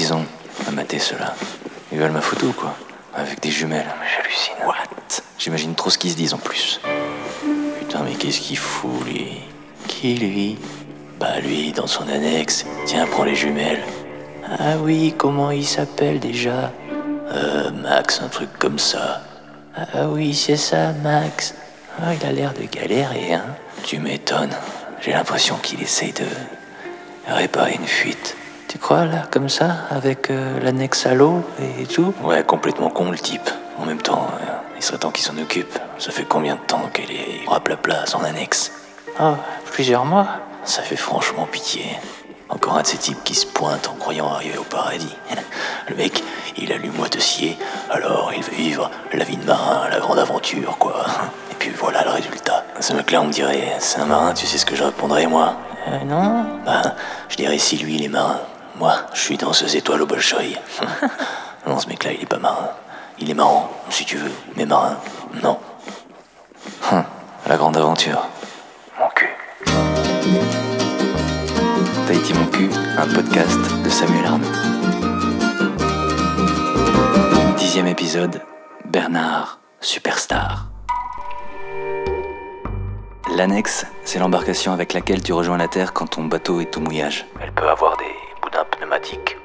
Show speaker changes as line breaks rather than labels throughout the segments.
qu'ils ont à mater ceux-là Ils veulent ma photo, quoi. Avec des jumelles. J'hallucine. What? J'imagine trop ce qu'ils se disent en plus. Putain, mais qu'est-ce qu'il fout, lui? Qui, lui? Bah, lui, dans son annexe. Tiens, prends les jumelles. Ah oui, comment il s'appelle déjà? Euh, Max, un truc comme ça. Ah oui, c'est ça, Max. Ah, il a l'air de galérer, hein Tu m'étonnes. J'ai l'impression qu'il essaye de réparer une fuite. Tu crois, là, comme ça, avec euh, l'annexe à l'eau et tout? Ouais, complètement con, le type. En même temps, euh, il serait temps qu'il s'en occupe. Ça fait combien de temps qu'elle est raplapla, son annexe? Oh, plusieurs mois Ça fait franchement pitié. Encore un de ces types qui se pointe en croyant arriver au paradis. Le mec, il a lu Moitessier, alors il veut vivre la vie de marin, la grande aventure, quoi. Et puis voilà le résultat. Ce mec-là, on me dirait, c'est un marin, tu sais ce que je répondrais, moi? Euh, non Bah, je dirais si lui, il est marin. Moi, je suis dans ces étoiles au Bolchoï. non, ce mec-là, il est pas marin. Il est marrant, si tu veux, mais marin, non. Hum, la grande aventure. Mon cul. Tahiti Mon cul, un podcast de Samuel Arnaud. Dixième épisode, Bernard, superstar. L'annexe, c'est l'embarcation avec laquelle tu rejoins la Terre quand ton bateau est au mouillage. Elle peut avoir des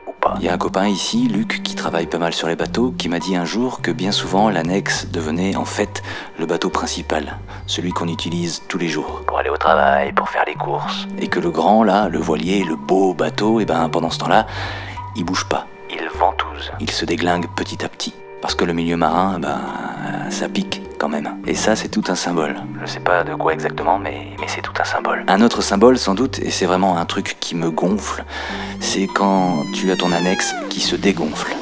ou pas. Il y a un copain ici, Luc, qui travaille pas mal sur les bateaux, qui m'a dit un jour que bien souvent l'annexe devenait en fait le bateau principal, celui qu'on utilise tous les jours. Pour aller au travail, pour faire les courses. Et que le grand, là, le voilier, le beau bateau, et ben pendant ce temps-là, il bouge pas. Il ventouse. Il se déglingue petit à petit. Parce que le milieu marin, ben, ça pique quand même. Et ça, c'est tout un symbole. Je sais pas de quoi exactement, mais, mais c'est tout un symbole. Un autre symbole, sans doute, et c'est vraiment un truc qui me gonfle, c'est quand tu as ton annexe qui se dégonfle.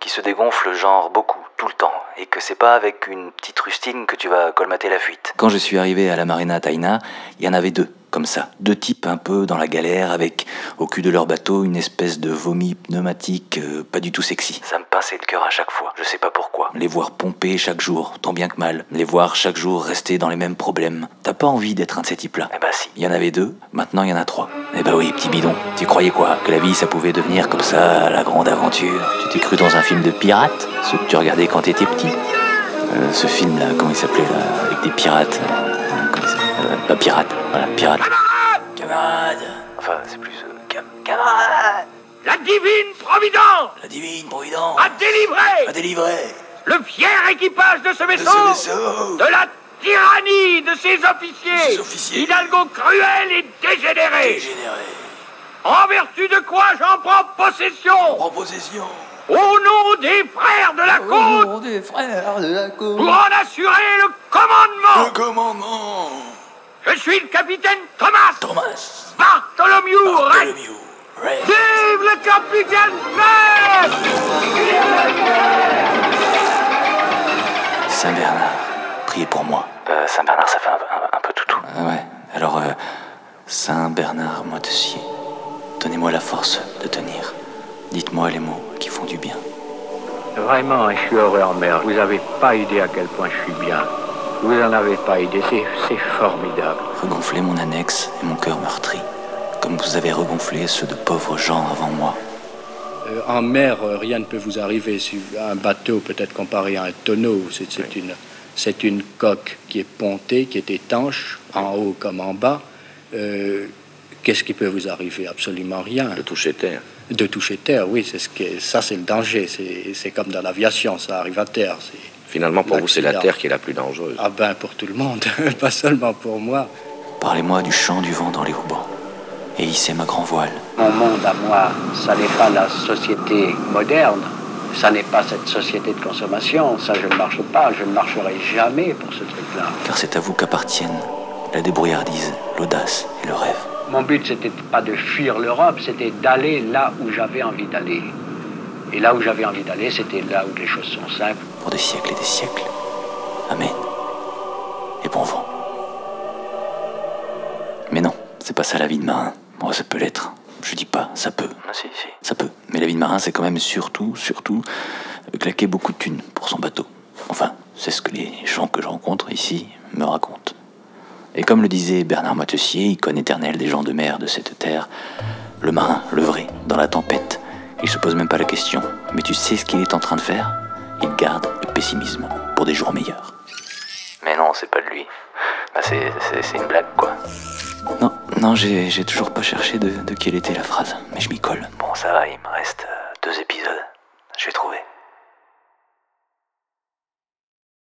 Qui se dégonfle, genre beaucoup, tout le temps, et que c'est pas avec une petite rustine que tu vas colmater la fuite. Quand je suis arrivé à la Marina Taina, il y en avait deux, comme ça. Deux types un peu dans la galère, avec au cul de leur bateau une espèce de vomi pneumatique euh, pas du tout sexy. Ça me pinçait le cœur à chaque fois, je sais pas pourquoi. Les voir pomper chaque jour, tant bien que mal. Les voir chaque jour rester dans les mêmes problèmes. T'as pas envie d'être un de ces types-là Eh bah si. Il y en avait deux, maintenant il y en a trois. Eh bah oui, petit bidon. Tu croyais quoi? Que la vie ça pouvait devenir comme ça, la grande aventure? Tu t'es cru dans un film de pirates? Ceux que tu regardais quand t'étais petit? Euh, Ce film là, comment il s'appelait là? Avec des pirates. euh, comment il Euh, Pas pirate, voilà, pirate. Camarade Enfin, c'est plus. cam- camarade
La divine Providence
La divine providence
a délivré
a délivré
le fier équipage de ce
de
vaisseau
ce vaisseau
de la tyrannie de ses officiers,
Ses officiers.
Hidalgo cruel et dégénéré,
dégénéré.
en vertu de quoi j'en prends possession?
En possession.
Au nom des frères de la côte.
des frères de la côte.
Pour en assurer le commandement.
Le commandement.
Je suis le capitaine Thomas
Thomas.
Bartholomew.
Bartholomew Red
Vive le capitaine Red
Saint-Bernard, priez pour moi. Euh, Saint-Bernard, ça fait un, un- un peu toutou. Ah ouais, alors, euh, Saint-Bernard Moitessier, donnez-moi la force de tenir. Dites-moi les mots qui font du bien.
Vraiment, je suis heureux en mer. Vous n'avez pas idée à quel point je suis bien. Vous n'en avez pas idée. C'est, c'est formidable.
Regonflez mon annexe et mon cœur meurtri, comme vous avez regonflé ceux de pauvres gens avant moi.
Euh, en mer, euh, rien ne peut vous arriver. Si un bateau peut être comparé à un tonneau. C'est, une, c'est une coque qui est pontée, qui est étanche, en haut comme en bas. Euh, qu'est-ce qui peut vous arriver? Absolument rien.
de toucher terre.
De toucher terre, oui, c'est ce qui ça c'est le danger. C'est, comme dans l'aviation, ça arrive à terre.
Finalement, pour vous, c'est la terre qui est la plus dangereuse.
ah ben pour tout le monde, pas seulement pour moi.
Parlez-moi du chant du vent dans les haubans, et hissez ma grand voile.
Mon monde à moi, ça n'est pas la société moderne. Ça n'est pas cette société de consommation. Ça, je ne marche pas. Je ne marcherai jamais pour ce truc-là.
car c'est à vous qu'appartiennent la débrouillardise, l'audace et le rêve.
Mon but, c'était pas de fuir l'Europe, c'était d'aller là où j'avais envie d'aller. Et là où j'avais envie d'aller, c'était là où les choses sont simples.
pour des siècles et des siècles. Amen. Et bon vent. Mais non, c'est pas ça la vie de marin. Bon, ça peut l'être. Je dis pas, ça peut. si, si. Ça peut. Mais la vie de marin, c'est quand même surtout, surtout, claquer beaucoup de thunes pour son bateau. Enfin, c'est ce que les gens que je rencontre ici me racontent. Et comme le disait Bernard Moitessier, icône éternelle des gens de mer de cette terre, le marin, le vrai, dans la tempête, Il se pose même pas la question. Mais tu sais ce qu'il est en train de faire? Il garde le pessimisme pour des jours meilleurs. Mais non, c'est pas de lui. Bah, c'est une blague, quoi. Non, non, j'ai, toujours pas cherché de, de quelle était la phrase. Mais je m'y colle. Bon, ça va, il me reste euh, deux épisodes. Je vais trouver.